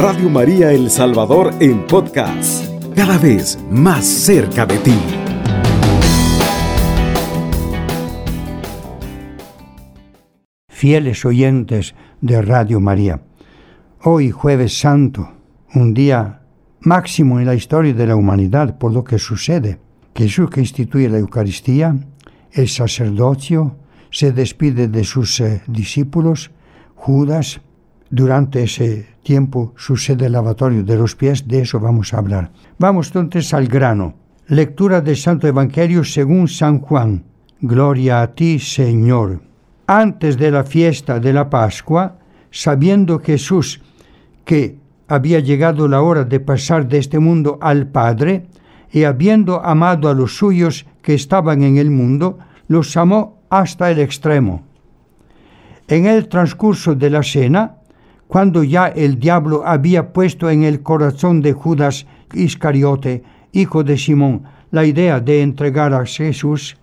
Radio María El Salvador en podcast, cada vez más cerca de ti. Fieles oyentes de Radio María, hoy jueves santo, un día máximo en la historia de la humanidad por lo que sucede. Jesús que instituye la Eucaristía, el sacerdocio, se despide de sus eh, discípulos, Judas, durante ese tiempo sucede el lavatorio de los pies, de eso vamos a hablar. Vamos entonces al grano. Lectura del Santo Evangelio según San Juan. Gloria a ti, Señor. Antes de la fiesta de la Pascua, sabiendo Jesús que había llegado la hora de pasar de este mundo al Padre, y habiendo amado a los suyos que estaban en el mundo, los amó hasta el extremo. En el transcurso de la cena, cuando ya el diablo había puesto en el corazón de Judas Iscariote, hijo de Simón, la idea de entregar a Jesús,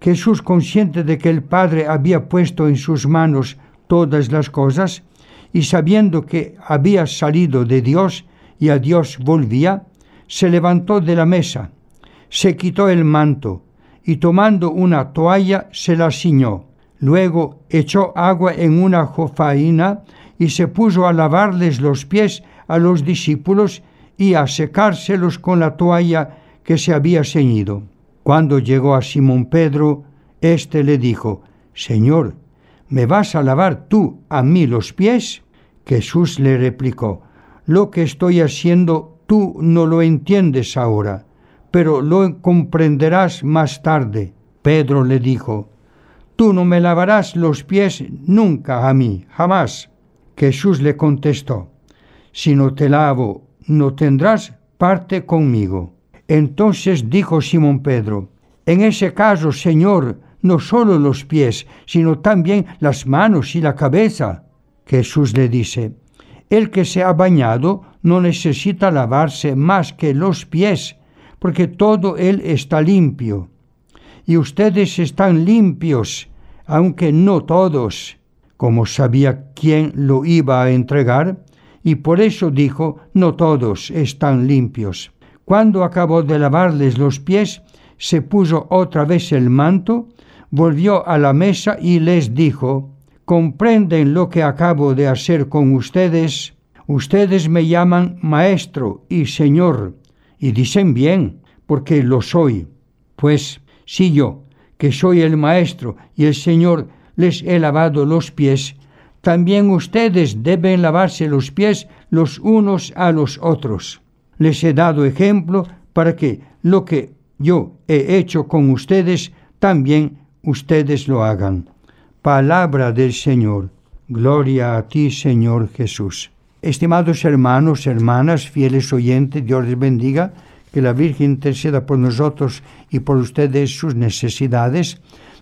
Jesús, consciente de que el Padre había puesto en sus manos todas las cosas, y sabiendo que había salido de Dios y a Dios volvía, se levantó de la mesa, se quitó el manto, y tomando una toalla se la ciñó. Luego echó agua en una jofaina y se puso a lavarles los pies a los discípulos y a secárselos con la toalla que se había ceñido. Cuando llegó a Simón Pedro, éste le dijo, Señor, ¿me vas a lavar tú a mí los pies? Jesús le replicó, Lo que estoy haciendo tú no lo entiendes ahora, pero lo comprenderás más tarde. Pedro le dijo, Tú no me lavarás los pies nunca a mí, jamás. Jesús le contestó, Si no te lavo, no tendrás parte conmigo. Entonces dijo Simón Pedro, En ese caso, Señor, no solo los pies, sino también las manos y la cabeza. Jesús le dice, El que se ha bañado no necesita lavarse más que los pies, porque todo él está limpio. Y ustedes están limpios, aunque no todos como sabía quién lo iba a entregar, y por eso dijo, no todos están limpios. Cuando acabó de lavarles los pies, se puso otra vez el manto, volvió a la mesa y les dijo, ¿comprenden lo que acabo de hacer con ustedes? Ustedes me llaman maestro y señor, y dicen bien, porque lo soy. Pues si yo, que soy el maestro y el señor, les he lavado los pies, también ustedes deben lavarse los pies los unos a los otros. Les he dado ejemplo para que lo que yo he hecho con ustedes, también ustedes lo hagan. Palabra del Señor. Gloria a ti, Señor Jesús. Estimados hermanos, hermanas, fieles oyentes, Dios les bendiga, que la Virgen interceda por nosotros y por ustedes sus necesidades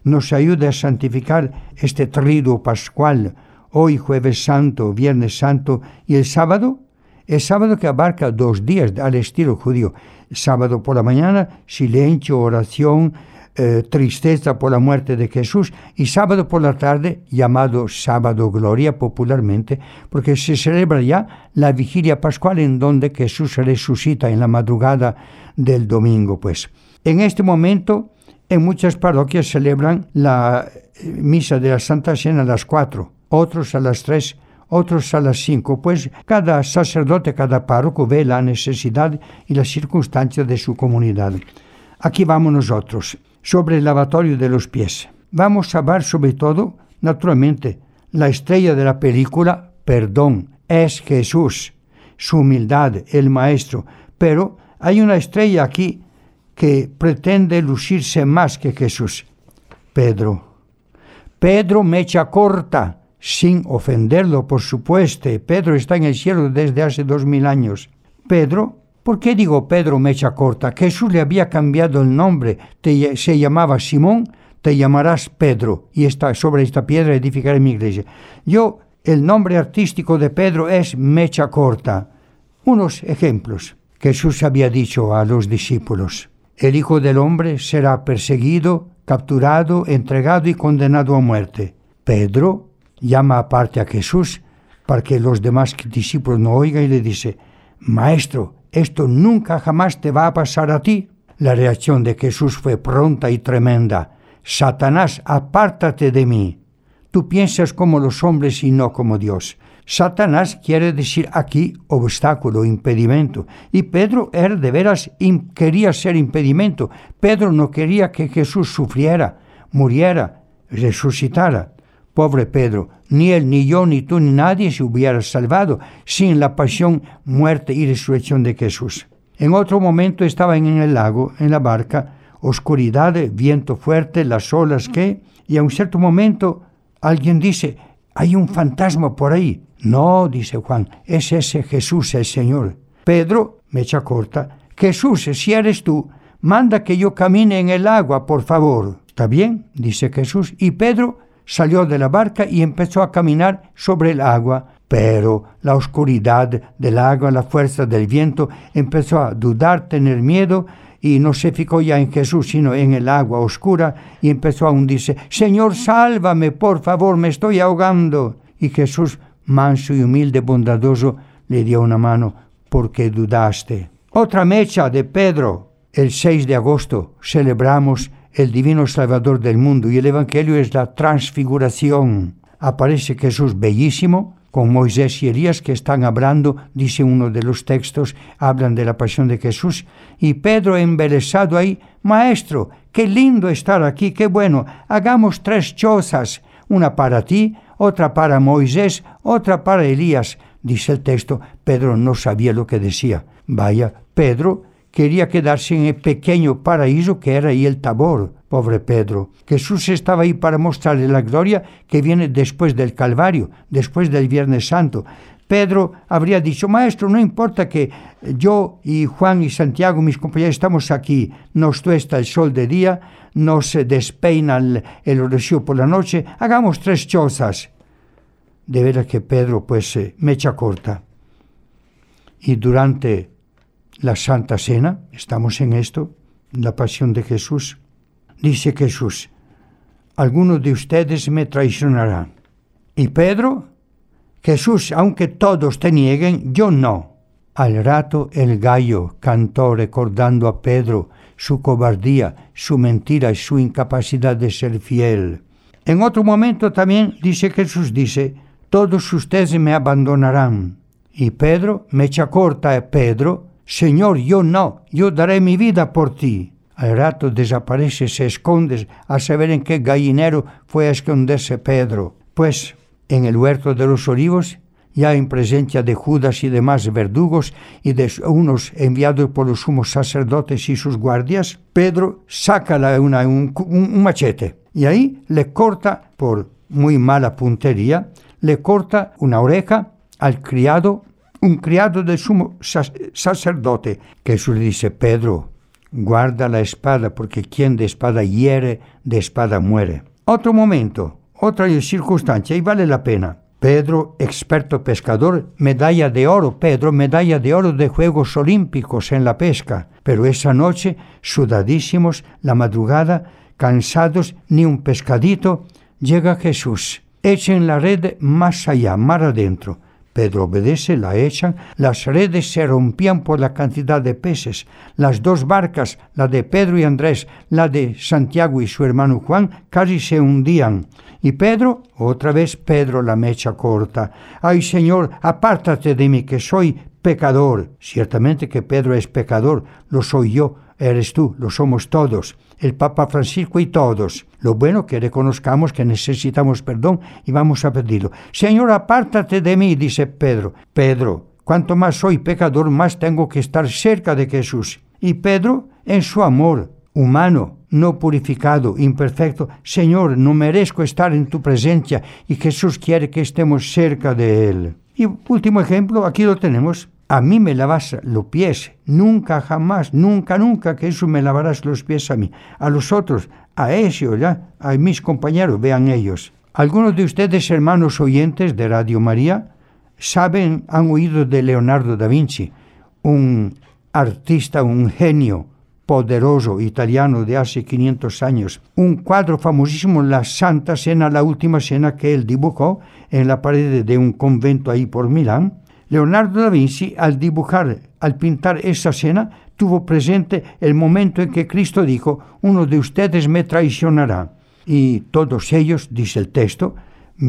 nos ayude a santificar este triduo pascual, hoy jueves santo, viernes santo y el sábado, el sábado que abarca dos días al estilo judío. Sábado por la mañana, silencio, oración, eh, tristeza por la muerte de Jesús y sábado por la tarde, llamado sábado gloria popularmente, porque se celebra ya la vigilia pascual en donde Jesús resucita en la madrugada del domingo. Pues en este momento en muchas parroquias celebran la eh, misa de la Santa Cena a las cuatro, otros a las tres, otros a las cinco, pues cada sacerdote, cada párroco ve la necesidad y las circunstancias de su comunidad. Aquí vamos nosotros, sobre el lavatorio de los pies. Vamos a hablar sobre todo, naturalmente, la estrella de la película, perdón, es Jesús, su humildad, el Maestro, pero hay una estrella aquí que pretende lucirse más que Jesús. Pedro. Pedro mecha corta, sin ofenderlo, por supuesto. Pedro está en el cielo desde hace dos mil años. Pedro, ¿por qué digo Pedro mecha corta? Jesús le había cambiado el nombre. Te, se llamaba Simón, te llamarás Pedro, y está sobre esta piedra edificaré mi iglesia. Yo, el nombre artístico de Pedro es mecha corta. Unos ejemplos. Jesús había dicho a los discípulos el Hijo del Hombre será perseguido, capturado, entregado y condenado a muerte. Pedro llama aparte a Jesús para que los demás discípulos no oigan y le dice, Maestro, esto nunca jamás te va a pasar a ti. La reacción de Jesús fue pronta y tremenda. Satanás, apártate de mí. Tú piensas como los hombres y no como Dios. Satanás quiere decir aquí obstáculo, impedimento. Y Pedro era de veras, quería ser impedimento. Pedro no quería que Jesús sufriera, muriera, resucitara. Pobre Pedro, ni él, ni yo, ni tú, ni nadie se hubiera salvado sin la pasión, muerte y resurrección de Jesús. En otro momento estaban en el lago, en la barca, oscuridad, viento fuerte, las olas que, y a un cierto momento alguien dice, hay un fantasma por ahí. No, dice Juan, es ese Jesús el Señor. Pedro, me echa corta, Jesús, si eres tú, manda que yo camine en el agua, por favor. ¿Está bien? dice Jesús. Y Pedro salió de la barca y empezó a caminar sobre el agua. Pero la oscuridad del agua, la fuerza del viento, empezó a dudar, tener miedo, y no se fijó ya en Jesús, sino en el agua oscura, y empezó a hundirse. Señor, sálvame, por favor, me estoy ahogando. Y Jesús manso y humilde, bondadoso, le dio una mano porque dudaste. Otra mecha de Pedro. El 6 de agosto celebramos el Divino Salvador del mundo y el Evangelio es la transfiguración. Aparece Jesús bellísimo, con Moisés y Elías que están hablando, dice uno de los textos, hablan de la pasión de Jesús, y Pedro embelesado ahí, Maestro, qué lindo estar aquí, qué bueno, hagamos tres chozas, una para ti, otra para Moisés, otra para Elías. Dice el texto, Pedro no sabía lo que decía. Vaya, Pedro quería quedarse en el pequeño paraíso que era ahí el Tabor. Pobre Pedro. Jesús estaba ahí para mostrarle la gloria que viene después del Calvario, después del Viernes Santo. Pedro habría dicho, Maestro, no importa que yo y Juan y Santiago, mis compañeros, estamos aquí, nos tuesta el sol de día, nos despeina el, el por la noche, hagamos tres chozas. De veras que Pedro, pues, eh, mecha corta. Y durante la Santa Cena, estamos en esto, la pasión de Jesús, dice Jesús, algunos de ustedes me traicionarán. Y Pedro, Jesús, aunque todos te nieguen, yo no. Al rato el gallo cantó recordando a Pedro su cobardía, su mentira y su incapacidad de ser fiel. En otro momento también dice Jesús, dice, todos ustedes me abandonarán. Y Pedro, me echa corta a Pedro, Señor, yo no, yo daré mi vida por ti. Al rato desaparece, se esconde, a saber en qué gallinero fue a esconderse Pedro. Pues en el huerto de los olivos, ya en presencia de Judas y demás verdugos y de unos enviados por los sumos sacerdotes y sus guardias, Pedro saca una, un, un machete y ahí le corta, por muy mala puntería, le corta una oreja al criado un criado del sumo sacerdote. Jesús dice, Pedro, guarda la espada, porque quien de espada hiere, de espada muere. Otro momento, otra circunstancia, y vale la pena. Pedro, experto pescador, medalla de oro, Pedro, medalla de oro de Juegos Olímpicos en la pesca. Pero esa noche, sudadísimos, la madrugada, cansados, ni un pescadito, llega Jesús. Echen la red más allá, mar adentro. Pedro obedece, la echan, las redes se rompían por la cantidad de peces. Las dos barcas, la de Pedro y Andrés, la de Santiago y su hermano Juan, casi se hundían. Y Pedro, otra vez Pedro la mecha corta. Ay Señor, apártate de mí, que soy pecador. Ciertamente que Pedro es pecador, lo soy yo, eres tú, lo somos todos el Papa Francisco y todos. Lo bueno que reconozcamos que necesitamos perdón y vamos a pedirlo. Señor, apártate de mí, dice Pedro. Pedro, cuanto más soy pecador, más tengo que estar cerca de Jesús. Y Pedro, en su amor humano, no purificado, imperfecto, Señor, no merezco estar en tu presencia y Jesús quiere que estemos cerca de Él. Y último ejemplo, aquí lo tenemos a mí me lavas los pies, nunca jamás, nunca, nunca que eso me lavarás los pies a mí. A los otros, a ellos, ya, a mis compañeros, vean ellos. Algunos de ustedes, hermanos oyentes de Radio María, saben, han oído de Leonardo da Vinci, un artista, un genio poderoso italiano de hace 500 años. Un cuadro famosísimo, la Santa Cena, la última cena que él dibujó en la pared de un convento ahí por Milán. Leonardo da Vinci, al dibujar, al pintar esa cena, tuvo presente el momento en que Cristo dijo, uno de ustedes me traicionará. Y todos ellos, dice el texto,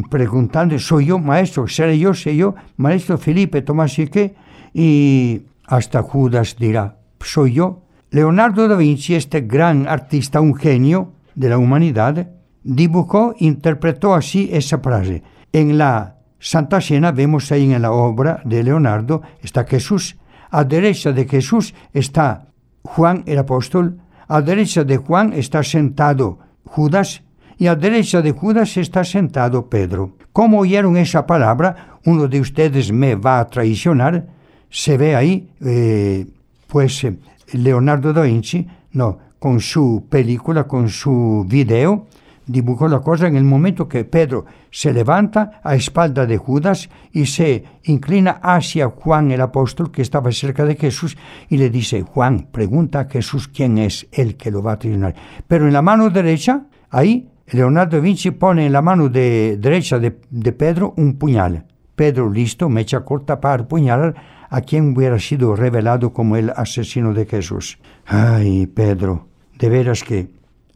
preguntando, ¿soy yo maestro? ¿Seré yo? ¿Soy yo? Maestro Felipe, Tomás y qué? Y hasta Judas dirá, ¿soy yo? Leonardo da Vinci, este gran artista, un genio de la humanidad, dibujó, interpretó así esa frase. En la Santa Cena vemos ahí en la obra de Leonardo, está Jesús, a derecha de Jesús está Juan el apóstol, a derecha de Juan está sentado Judas y a derecha de Judas está sentado Pedro. ¿Cómo oyeron esa palabra? Uno de ustedes me va a traicionar. Se ve ahí, eh, pues Leonardo da Vinci, no, con su película, con su video, dibujó la cosa en el momento que Pedro se levanta a espalda de Judas y se inclina hacia Juan el apóstol que estaba cerca de Jesús y le dice, Juan, pregunta a Jesús quién es el que lo va a traicionar. Pero en la mano derecha, ahí, Leonardo Vinci pone en la mano de, derecha de, de Pedro un puñal. Pedro, listo, mecha corta para puñalar a quien hubiera sido revelado como el asesino de Jesús. Ay, Pedro, de veras que...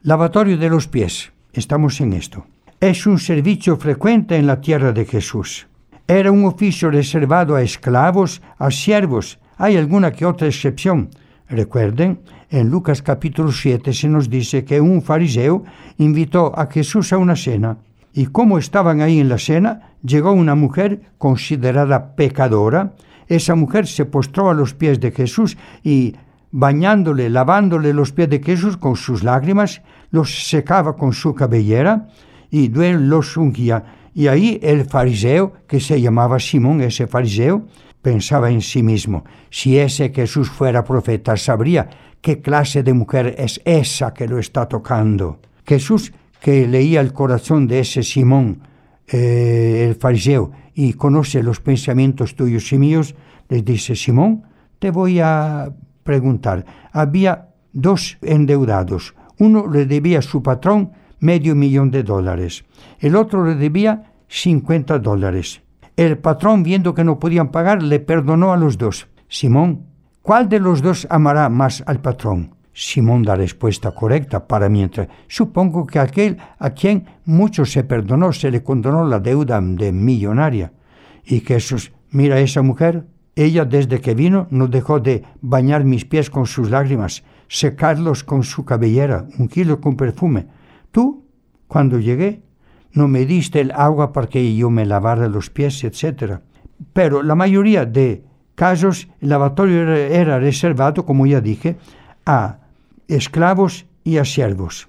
Lavatorio de los pies estamos en esto. Es un servicio frecuente en la tierra de Jesús. Era un oficio reservado a esclavos, a siervos. Hay alguna que otra excepción. Recuerden, en Lucas capítulo 7 se nos dice que un fariseo invitó a Jesús a una cena. Y como estaban ahí en la cena, llegó una mujer considerada pecadora. Esa mujer se postró a los pies de Jesús y bañándole, lavándole los pies de Jesús con sus lágrimas, los secaba con su cabellera y luego los ungía. Y ahí el fariseo, que se llamaba Simón, ese fariseo, pensaba en sí mismo, si ese Jesús fuera profeta, sabría qué clase de mujer es esa que lo está tocando. Jesús, que leía el corazón de ese Simón, eh, el fariseo, y conoce los pensamientos tuyos y míos, les dice, Simón, te voy a preguntar. Había dos endeudados. Uno le debía a su patrón medio millón de dólares. El otro le debía 50 dólares. El patrón, viendo que no podían pagar, le perdonó a los dos. Simón, ¿cuál de los dos amará más al patrón? Simón da respuesta correcta para mientras. Supongo que aquel a quien mucho se perdonó, se le condonó la deuda de millonaria. Y Jesús, mira a esa mujer, ella desde que vino no dejó de bañar mis pies con sus lágrimas, secarlos con su cabellera, ungirlos con perfume. Tú, cuando llegué, no me diste el agua para que yo me lavara los pies, etc. Pero la mayoría de casos el lavatorio era reservado, como ya dije, a esclavos y a siervos.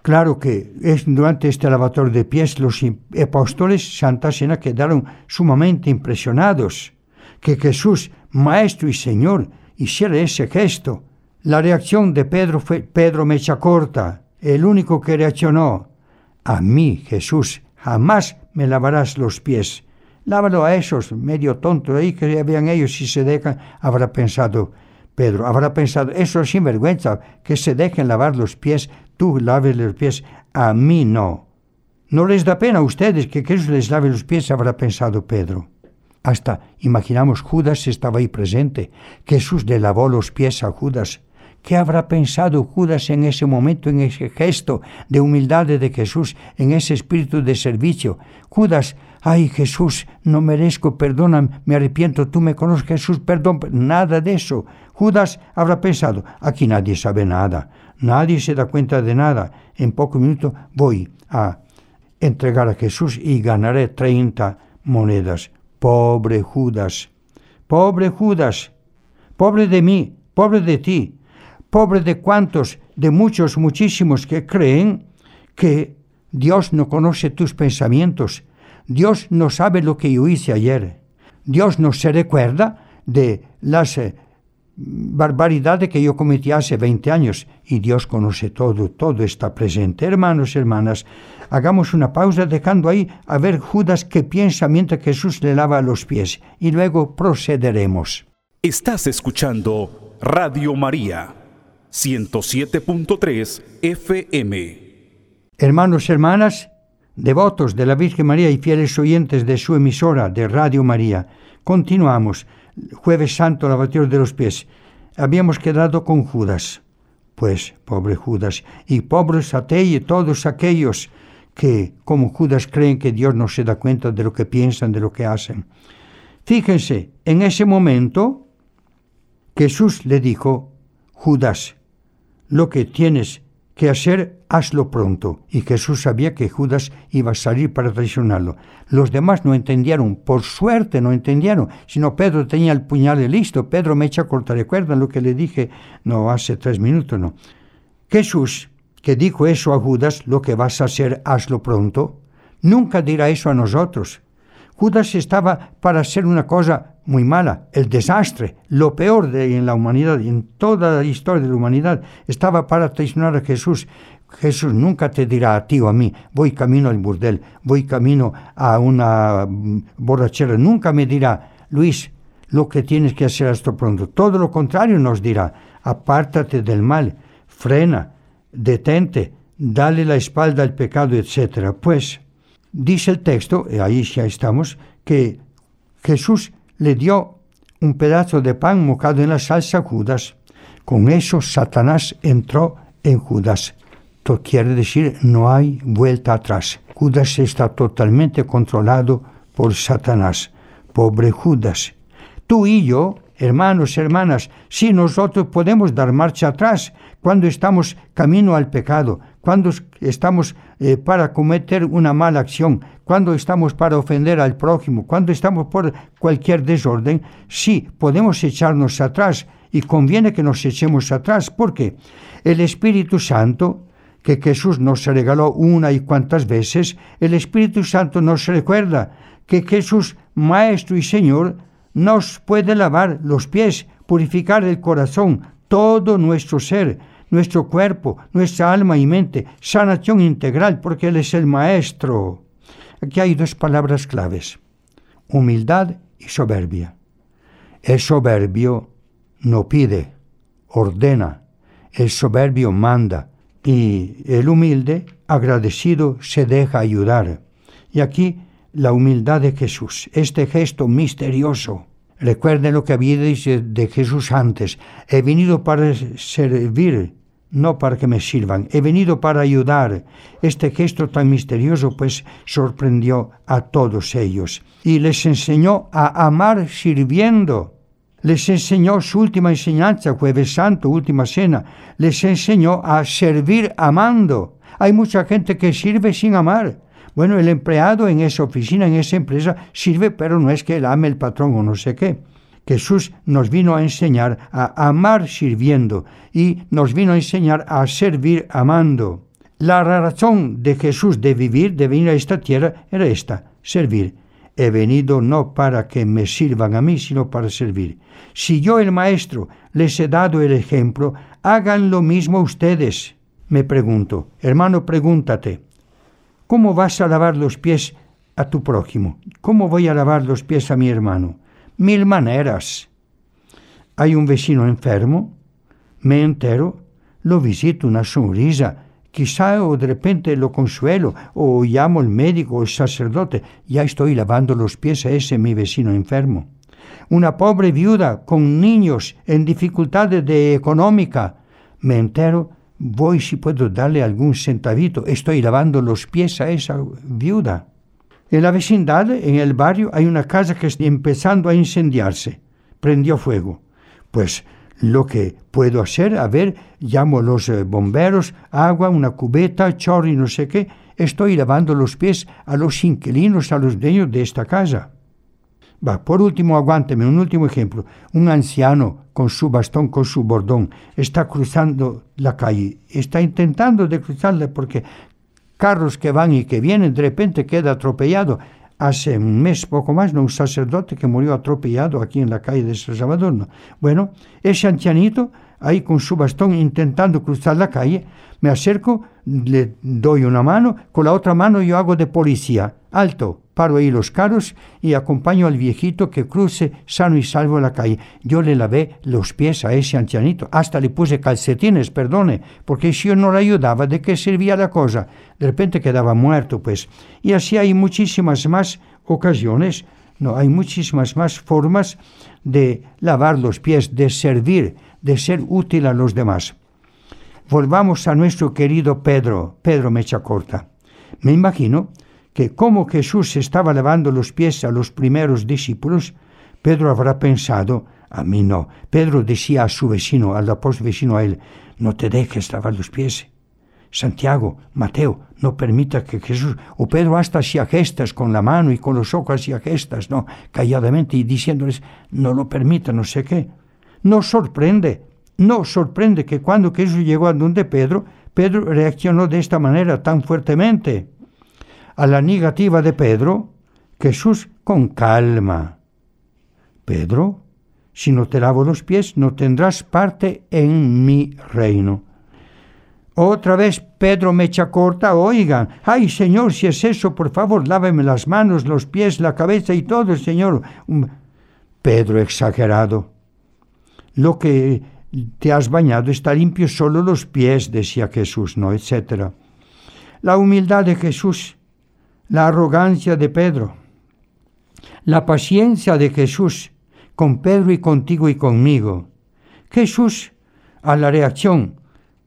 Claro que es, durante este lavatorio de pies los apóstoles Santa Cena quedaron sumamente impresionados que Jesús, Maestro y Señor, hiciera ese gesto. La reacción de Pedro fue Pedro mecha corta, el único que reaccionó. A mí, Jesús, jamás me lavarás los pies. Lávalo a esos medio tontos ahí que vean ellos si se dejan, habrá pensado Pedro, habrá pensado, eso es sinvergüenza, que se dejen lavar los pies, tú laves los pies, a mí no. No les da pena a ustedes que Jesús les lave los pies, habrá pensado Pedro. Hasta imaginamos Judas estaba ahí presente. Jesús le lavó los pies a Judas. ¿Qué habrá pensado Judas en ese momento, en ese gesto de humildad de Jesús, en ese espíritu de servicio? Judas, ay Jesús, no merezco, perdona, me arrepiento, tú me conoces, Jesús, perdón, nada de eso. Judas habrá pensado, aquí nadie sabe nada, nadie se da cuenta de nada. En poco minuto voy a entregar a Jesús y ganaré 30 monedas. Pobre Judas, pobre Judas, pobre de mí, pobre de ti, pobre de cuantos, de muchos, muchísimos que creen que Dios no conoce tus pensamientos, Dios no sabe lo que yo hice ayer, Dios no se recuerda de las eh, barbaridades que yo cometí hace 20 años. Y Dios conoce todo, todo está presente. Hermanos, hermanas, hagamos una pausa dejando ahí a ver Judas qué piensa mientras Jesús le lava los pies. Y luego procederemos. Estás escuchando Radio María 107.3 FM. Hermanos, hermanas, devotos de la Virgen María y fieles oyentes de su emisora de Radio María, continuamos. Jueves Santo, lavación de los pies. Habíamos quedado con Judas. Pues, pobre Judas, y pobres y todos aquellos que, como Judas, creen que Dios no se da cuenta de lo que piensan, de lo que hacen. Fíjense, en ese momento Jesús le dijo, Judas, lo que tienes que hacer, hazlo pronto. Y Jesús sabía que Judas iba a salir para traicionarlo. Los demás no entendieron, por suerte no entendieron, sino Pedro tenía el puñal listo. Pedro me echa a cortar, ¿recuerdan lo que le dije? No, hace tres minutos, no. Jesús, que dijo eso a Judas, lo que vas a hacer, hazlo pronto, nunca dirá eso a nosotros. Judas estaba para hacer una cosa muy mala, el desastre, lo peor de, en la humanidad, en toda la historia de la humanidad, estaba para traicionar a Jesús. Jesús nunca te dirá a ti o a mí, voy camino al burdel, voy camino a una mm, borrachera, nunca me dirá, Luis, lo que tienes que hacer hasta pronto. Todo lo contrario nos dirá, apártate del mal, frena, detente, dale la espalda al pecado, etc. Pues Dice el texto, y ahí ya estamos, que Jesús le dio un pedazo de pan mojado en la salsa a Judas. Con eso Satanás entró en Judas. Esto quiere decir, no hay vuelta atrás. Judas está totalmente controlado por Satanás. Pobre Judas. Tú y yo, hermanos, hermanas, si nosotros podemos dar marcha atrás cuando estamos camino al pecado, cuando estamos eh, para cometer una mala acción, cuando estamos para ofender al prójimo, cuando estamos por cualquier desorden, sí, podemos echarnos atrás y conviene que nos echemos atrás, porque el Espíritu Santo, que Jesús nos regaló una y cuantas veces, el Espíritu Santo nos recuerda que Jesús, Maestro y Señor, nos puede lavar los pies, purificar el corazón, todo nuestro ser, nuestro cuerpo, nuestra alma y mente, sanación integral, porque Él es el Maestro. Aquí hay dos palabras claves, humildad y soberbia. El soberbio no pide, ordena, el soberbio manda y el humilde, agradecido, se deja ayudar. Y aquí la humildad de Jesús, este gesto misterioso. Recuerden lo que había dicho de Jesús antes, he venido para servir no para que me sirvan, he venido para ayudar. Este gesto tan misterioso pues sorprendió a todos ellos y les enseñó a amar sirviendo. Les enseñó su última enseñanza, jueves santo, última cena, les enseñó a servir amando. Hay mucha gente que sirve sin amar. Bueno, el empleado en esa oficina, en esa empresa, sirve, pero no es que él ame el patrón o no sé qué. Jesús nos vino a enseñar a amar sirviendo y nos vino a enseñar a servir amando. La razón de Jesús de vivir, de venir a esta tierra, era esta, servir. He venido no para que me sirvan a mí, sino para servir. Si yo, el Maestro, les he dado el ejemplo, hagan lo mismo ustedes. Me pregunto, hermano, pregúntate, ¿cómo vas a lavar los pies a tu prójimo? ¿Cómo voy a lavar los pies a mi hermano? mil maneras. Hay un vecino enfermo, me entero, lo visito una sonrisa, quizá o de repente lo consuelo, o llamo al médico o al sacerdote, ya estoy lavando los pies a ese mi vecino enfermo. Una pobre viuda con niños en dificultades de económica, me entero, voy si puedo darle algún centavito, estoy lavando los pies a esa viuda. En la vecindad, en el barrio, hay una casa que está empezando a incendiarse. Prendió fuego. Pues lo que puedo hacer, a ver, llamo a los eh, bomberos, agua, una cubeta, chorro no sé qué. Estoy lavando los pies a los inquilinos, a los dueños de esta casa. Va, por último, aguánteme un último ejemplo. Un anciano con su bastón, con su bordón, está cruzando la calle. Está intentando de cruzarla porque carros que van y que vienen, de repente queda atropellado. Hace un mes, poco más, ¿no? un sacerdote que murió atropellado aquí en la calle de San Salvador. Bueno, ese ancianito ahí con su bastón intentando cruzar la calle, me acerco, le doy una mano, con la otra mano yo hago de policía. Alto, paro ahí los carros y acompaño al viejito que cruce sano y salvo la calle. Yo le lavé los pies a ese ancianito, hasta le puse calcetines, perdone, porque si yo no le ayudaba, ¿de qué servía la cosa? De repente quedaba muerto, pues. Y así hay muchísimas más ocasiones, no, hay muchísimas más formas de lavar los pies, de servir, de ser útil a los demás. Volvamos a nuestro querido Pedro, Pedro Mecha Corta. Me imagino que como Jesús estaba lavando los pies a los primeros discípulos, Pedro habrá pensado, a mí no. Pedro decía a su vecino, al apóstol vecino a él, no te dejes lavar los pies. Santiago, Mateo, no permita que Jesús, o Pedro hasta hacía gestas con la mano y con los ojos hacía gestas, no, calladamente y diciéndoles, no lo permita, no sé qué. No sorprende, no sorprende que cuando Jesús llegó a donde Pedro, Pedro reaccionó de esta manera tan fuertemente a la negativa de Pedro, Jesús con calma. Pedro, si no te lavo los pies, no tendrás parte en mi reino. Otra vez Pedro me echa corta, oigan, ay Señor, si es eso, por favor, láveme las manos, los pies, la cabeza y todo, Señor. Pedro exagerado. Lo que te has bañado está limpio solo los pies, decía Jesús, ¿no? etcétera. La humildad de Jesús la arrogancia de Pedro, la paciencia de Jesús con Pedro y contigo y conmigo. Jesús, a la reacción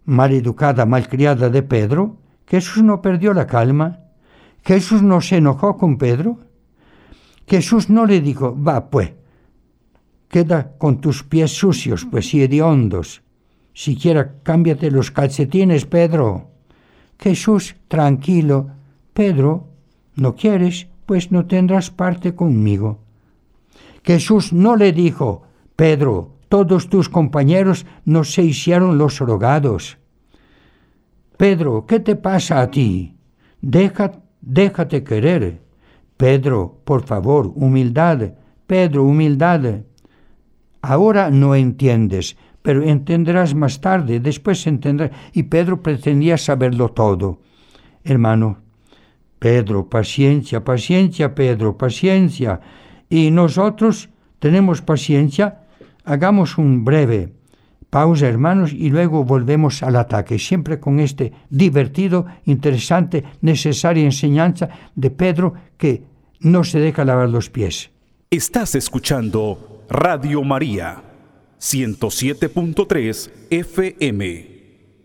maleducada, malcriada de Pedro, Jesús no perdió la calma, Jesús no se enojó con Pedro, Jesús no le dijo, va pues, queda con tus pies sucios, pues y hediondos, siquiera cámbiate los calcetines, Pedro. Jesús, tranquilo, Pedro, no quieres, pues no tendrás parte conmigo. Jesús no le dijo, Pedro, todos tus compañeros no se hicieron los rogados. Pedro, ¿qué te pasa a ti? Deja, déjate querer. Pedro, por favor, humildad. Pedro, humildad. Ahora no entiendes, pero entenderás más tarde, después entenderás. Y Pedro pretendía saberlo todo. Hermano, Pedro, paciencia, paciencia, Pedro, paciencia. Y nosotros tenemos paciencia. Hagamos un breve pausa, hermanos, y luego volvemos al ataque, siempre con este divertido, interesante, necesaria enseñanza de Pedro que no se deja lavar los pies. Estás escuchando Radio María, 107.3 FM.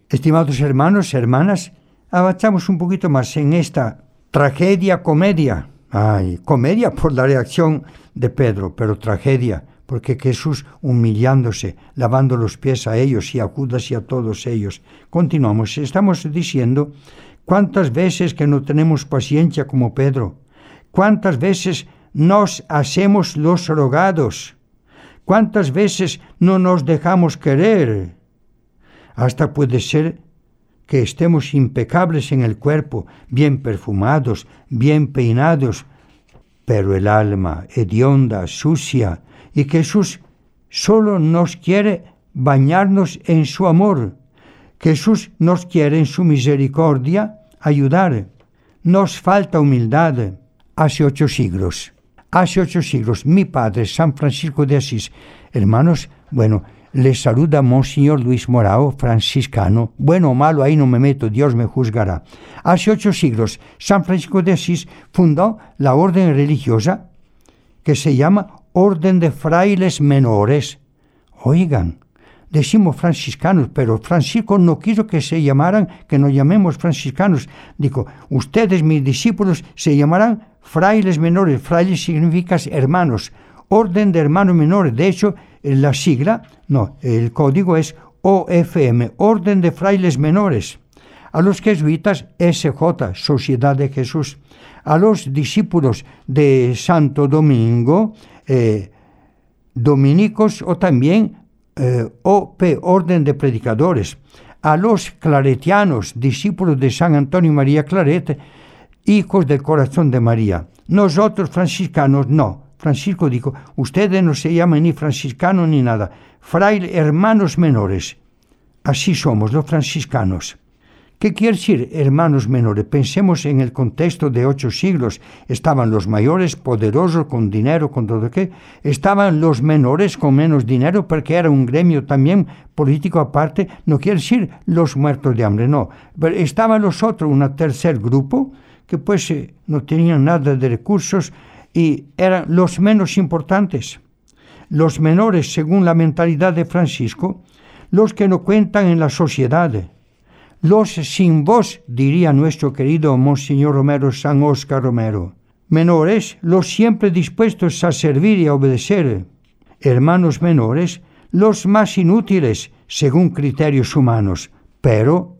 Estimados hermanos, hermanas, avanzamos un poquito más en esta Tragedia, comedia. Ay, comedia por la reacción de Pedro, pero tragedia porque Jesús humillándose, lavando los pies a ellos y a Judas y a todos ellos. Continuamos, estamos diciendo cuántas veces que no tenemos paciencia como Pedro, cuántas veces nos hacemos los rogados, cuántas veces no nos dejamos querer. Hasta puede ser que estemos impecables en el cuerpo, bien perfumados, bien peinados, pero el alma hedionda, sucia, y Jesús solo nos quiere bañarnos en su amor. Jesús nos quiere en su misericordia ayudar. Nos falta humildad. Hace ocho siglos, hace ocho siglos, mi padre, San Francisco de Asís, hermanos, bueno, les saluda Monseñor Luis Morao, franciscano. Bueno o malo, ahí no me meto, Dios me juzgará. Hace ocho siglos, San Francisco de Asís fundó la orden religiosa que se llama Orden de Frailes Menores. Oigan, decimos franciscanos, pero Francisco no quiso que se llamaran, que nos llamemos franciscanos. Dijo, ustedes, mis discípulos, se llamarán frailes menores. Frailes significa hermanos. Orden de hermanos menores. De hecho, la sigla, no, el código es OFM, Orden de Frailes Menores. A los jesuitas, SJ, Sociedad de Jesús. A los discípulos de Santo Domingo, eh, dominicos o también eh, OP, Orden de Predicadores. A los claretianos, discípulos de San Antonio María Claret, hijos del corazón de María. Nosotros franciscanos no, Francisco dijo, ustedes no se llaman ni franciscanos ni nada, fraile hermanos menores. Así somos los franciscanos. ¿Qué quiere decir, hermanos menores? Pensemos en el contexto de ocho siglos. Estaban los mayores, poderosos, con dinero, con todo qué. Estaban los menores con menos dinero, porque era un gremio también político aparte. No quiere decir los muertos de hambre, no. Pero estaban los otros, un tercer grupo, que pues eh, no tenían nada de recursos y eran los menos importantes. Los menores, según la mentalidad de Francisco, los que no cuentan en la sociedad los sin voz, diría nuestro querido Monseñor Romero San Oscar Romero. Menores, los siempre dispuestos a servir y a obedecer. Hermanos menores, los más inútiles, según criterios humanos. Pero,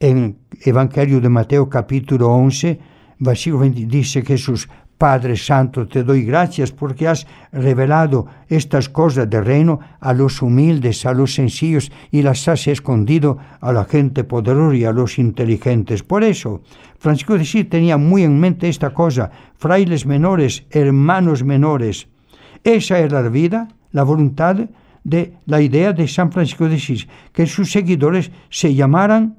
en Evangelio de Mateo capítulo 11, versículo 20, dice Jesús, Padre Santo, te doy gracias porque has revelado estas cosas del reino a los humildes, a los sencillos y las has escondido a la gente poderosa y a los inteligentes. Por eso, Francisco de Asís tenía muy en mente esta cosa, frailes menores, hermanos menores. Esa era la vida, la voluntad de la idea de San Francisco de Asís, que sus seguidores se llamaran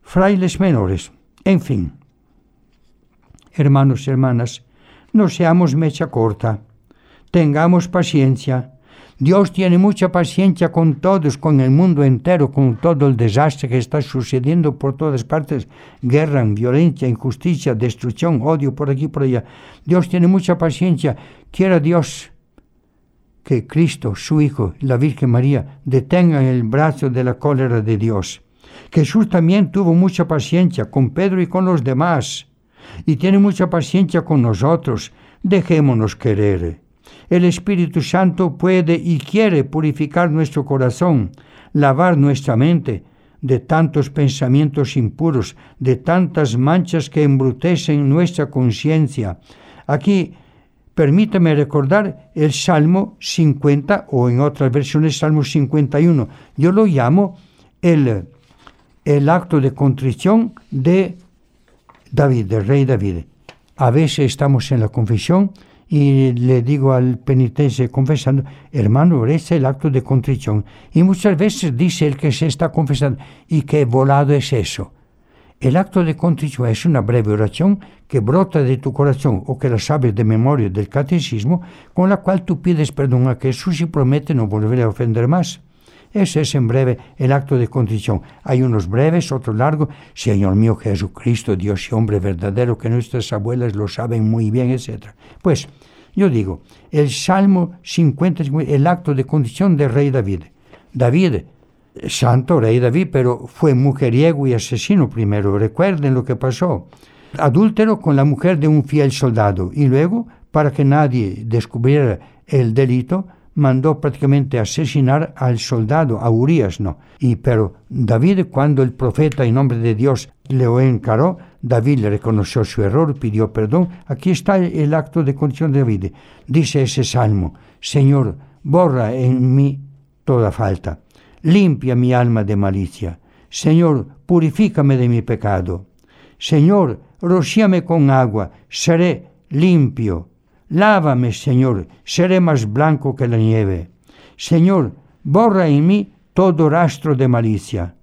frailes menores. En fin, hermanos y hermanas, no seamos mecha corta. Tengamos paciencia. Dios tiene mucha paciencia con todos, con el mundo entero, con todo el desastre que está sucediendo por todas partes. Guerra, violencia, injusticia, destrucción, odio por aquí por allá. Dios tiene mucha paciencia. Quiera Dios que Cristo, su Hijo, la Virgen María, detengan el brazo de la cólera de Dios. Jesús también tuvo mucha paciencia con Pedro y con los demás y tiene mucha paciencia con nosotros. Dejémonos querer. El Espíritu Santo puede y quiere purificar nuestro corazón, lavar nuestra mente de tantos pensamientos impuros, de tantas manchas que embrutecen nuestra conciencia. Aquí permítame recordar el Salmo 50 o en otras versiones Salmo 51. Yo lo llamo el, el acto de contrición de David, el rey David. A veces estamos en la confesión y le digo al penitente confesando, hermano, es el acto de contrición. Y muchas veces dice el que se está confesando, ¿y qué volado es eso? El acto de contrición es una breve oración que brota de tu corazón o que la sabes de memoria del catecismo, con la cual tú pides perdón a Jesús y promete no volver a ofender más. Ese es en breve el acto de contrición. Hay unos breves, otros largos. Señor mío Jesucristo, Dios y hombre verdadero, que nuestras abuelas lo saben muy bien, etc. Pues yo digo, el Salmo 50, el acto de contrición del rey David. David, santo rey David, pero fue mujeriego y asesino primero. Recuerden lo que pasó. Adúltero con la mujer de un fiel soldado. Y luego, para que nadie descubriera el delito, mandó prácticamente asesinar al soldado, a Urias, no. Y pero David, cuando el profeta en nombre de Dios le encaró, David reconoció su error, pidió perdón. Aquí está el acto de condición de David. Dice ese salmo, Señor, borra en mí toda falta, limpia mi alma de malicia. Señor, purifícame de mi pecado. Señor, rocíame con agua, seré limpio. Lávame, Señor, seré más blanco que la nieve. Señor, borra en mí todo rastro de malicia.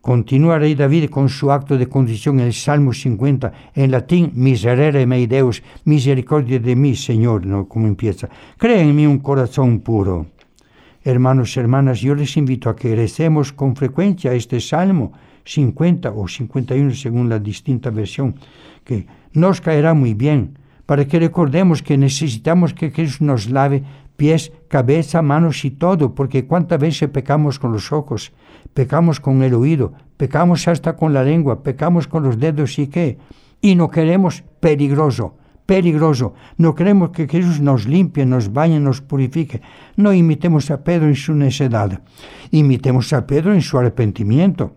Continúa Rey David con su acto de condición en el Salmo 50, en latín, miserere mei Deus, misericordia de mí, Señor, ¿no? Como empieza. Crea en mí un corazón puro. Hermanos y hermanas, yo les invito a que recemos con frecuencia este Salmo 50 o 51 según la distinta versión, que nos caerá muy bien para que recordemos que necesitamos que Jesús nos lave pies, cabeza, manos y todo, porque cuántas veces pecamos con los ojos, pecamos con el oído, pecamos hasta con la lengua, pecamos con los dedos y qué, y no queremos peligroso, peligroso, no queremos que Jesús nos limpie, nos bañe, nos purifique, no imitemos a Pedro en su necedad, imitemos a Pedro en su arrepentimiento.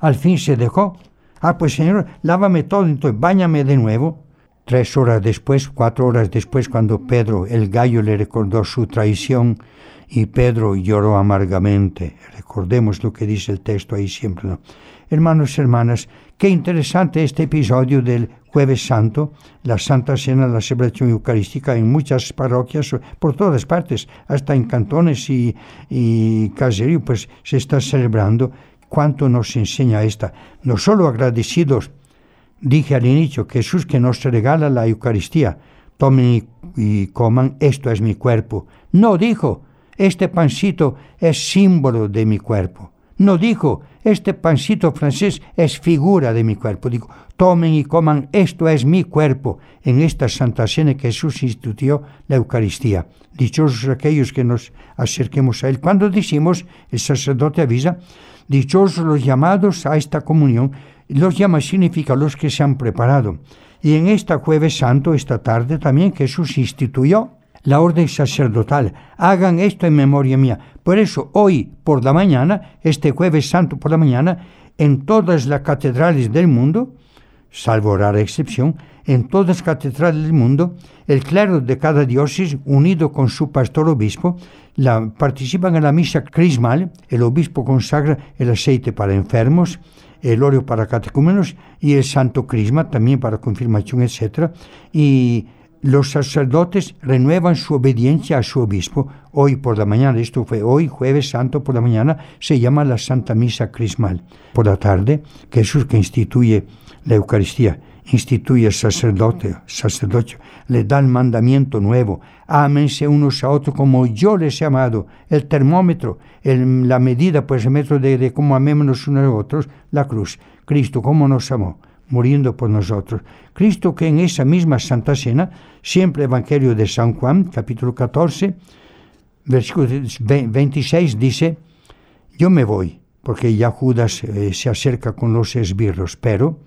Al fin se dejó, ah pues Señor, lávame todo, entonces bañame de nuevo, Tres horas después, cuatro horas después, cuando Pedro, el gallo, le recordó su traición y Pedro lloró amargamente. Recordemos lo que dice el texto ahí siempre. ¿no? Hermanos y hermanas, qué interesante este episodio del Jueves Santo, la Santa Cena, la celebración eucarística en muchas parroquias, por todas partes, hasta en cantones y, y caseríos, pues se está celebrando. ¿Cuánto nos enseña esta? No solo agradecidos, dije al inicio, Jesús que nos regala la Eucaristía, tomen y, coman, esto es mi cuerpo. No dijo, este pancito es símbolo de mi cuerpo. No dijo, este pancito francés es figura de mi cuerpo. Digo, tomen y coman, esto es mi cuerpo. En esta Santa Cena que Jesús instituyó la Eucaristía. Dichosos aquellos que nos acerquemos a Él. Cuando decimos, el sacerdote avisa, dichosos los llamados a esta comunión. Los llama significa los que se han preparado. Y en esta jueves santo, esta tarde también Jesús instituyó la orden sacerdotal. Hagan esto en memoria mía. Por eso hoy por la mañana, este jueves santo por la mañana, en todas las catedrales del mundo, salvo rara excepción, en todas las catedrales del mundo, el clero de cada diócesis, unido con su pastor obispo, la, participan en la misa crismal, el obispo consagra el aceite para enfermos, el óleo para catecúmenos y el santo crisma también para confirmación, etc. Y los sacerdotes renuevan su obediencia a su obispo. Hoy por la mañana, esto fue hoy, jueves santo por la mañana, se llama la Santa Misa Crismal. Por la tarde, Jesús que instituye la Eucaristía, instituye sacerdote, sacerdote, le da el mandamiento nuevo. Ámense unos a otros como yo les he amado. El termómetro, el, la medida, pues el metro de, de cómo amémonos unos a otros, la cruz. Cristo, cómo nos amó muriendo por nosotros. Cristo que en esa misma Santa Cena, siempre Evangelio de San Juan, capítulo 14, versículo 26, dice, yo me voy, porque ya Judas eh, se acerca con los esbirros, pero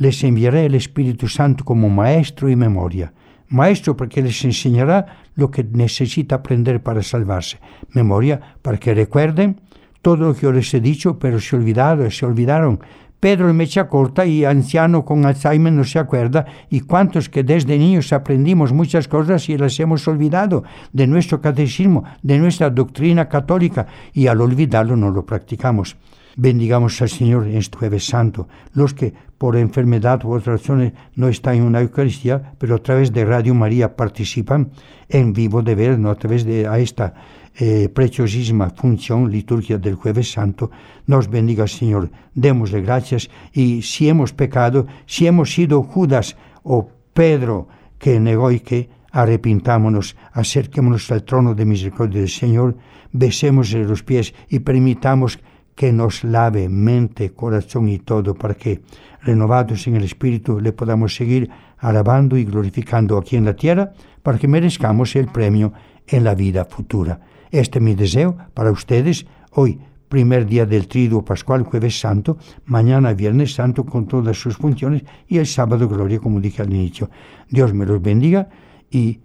les enviaré el Espíritu Santo como maestro y memoria. Maestro porque les enseñará lo que necesita aprender para salvarse. Memoria para que recuerden todo lo que yo les he dicho, pero se olvidaron, se olvidaron, Pedro el mecha corta y anciano con Alzheimer no se acuerda, y cuántos que desde niños aprendimos muchas cosas y las hemos olvidado de nuestro catecismo, de nuestra doctrina católica, y al olvidarlo no lo practicamos. Bendigamos al Señor en este jueves santo, los que por enfermedad u otras razones no están en una Eucaristía, pero a través de Radio María participan en vivo de ver, no a través de a esta eh, preciosísima función, liturgia del jueves santo, nos bendiga Señor, démosle gracias. Y si hemos pecado, si hemos sido Judas o Pedro que negó y que arrepintámonos, acerquémonos al trono de misericordia del Señor, besémosle los pies y permitamos que nos lave mente, corazón y todo, para que, renovados en el Espíritu, le podamos seguir alabando y glorificando aquí en la tierra, para que merezcamos el premio en la vida futura. Este es mi deseo para ustedes hoy, primer día del Triduo Pascual, jueves santo, mañana viernes santo con todas sus funciones y el sábado gloria, como dije al inicio. Dios me los bendiga y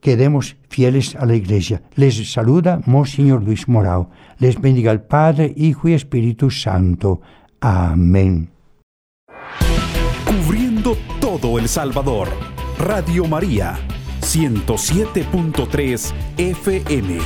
quedemos fieles a la Iglesia. Les saluda Monseñor Luis Morao. Les bendiga el Padre, Hijo y Espíritu Santo. Amén. Cubriendo todo El Salvador. Radio María 107.3 FM.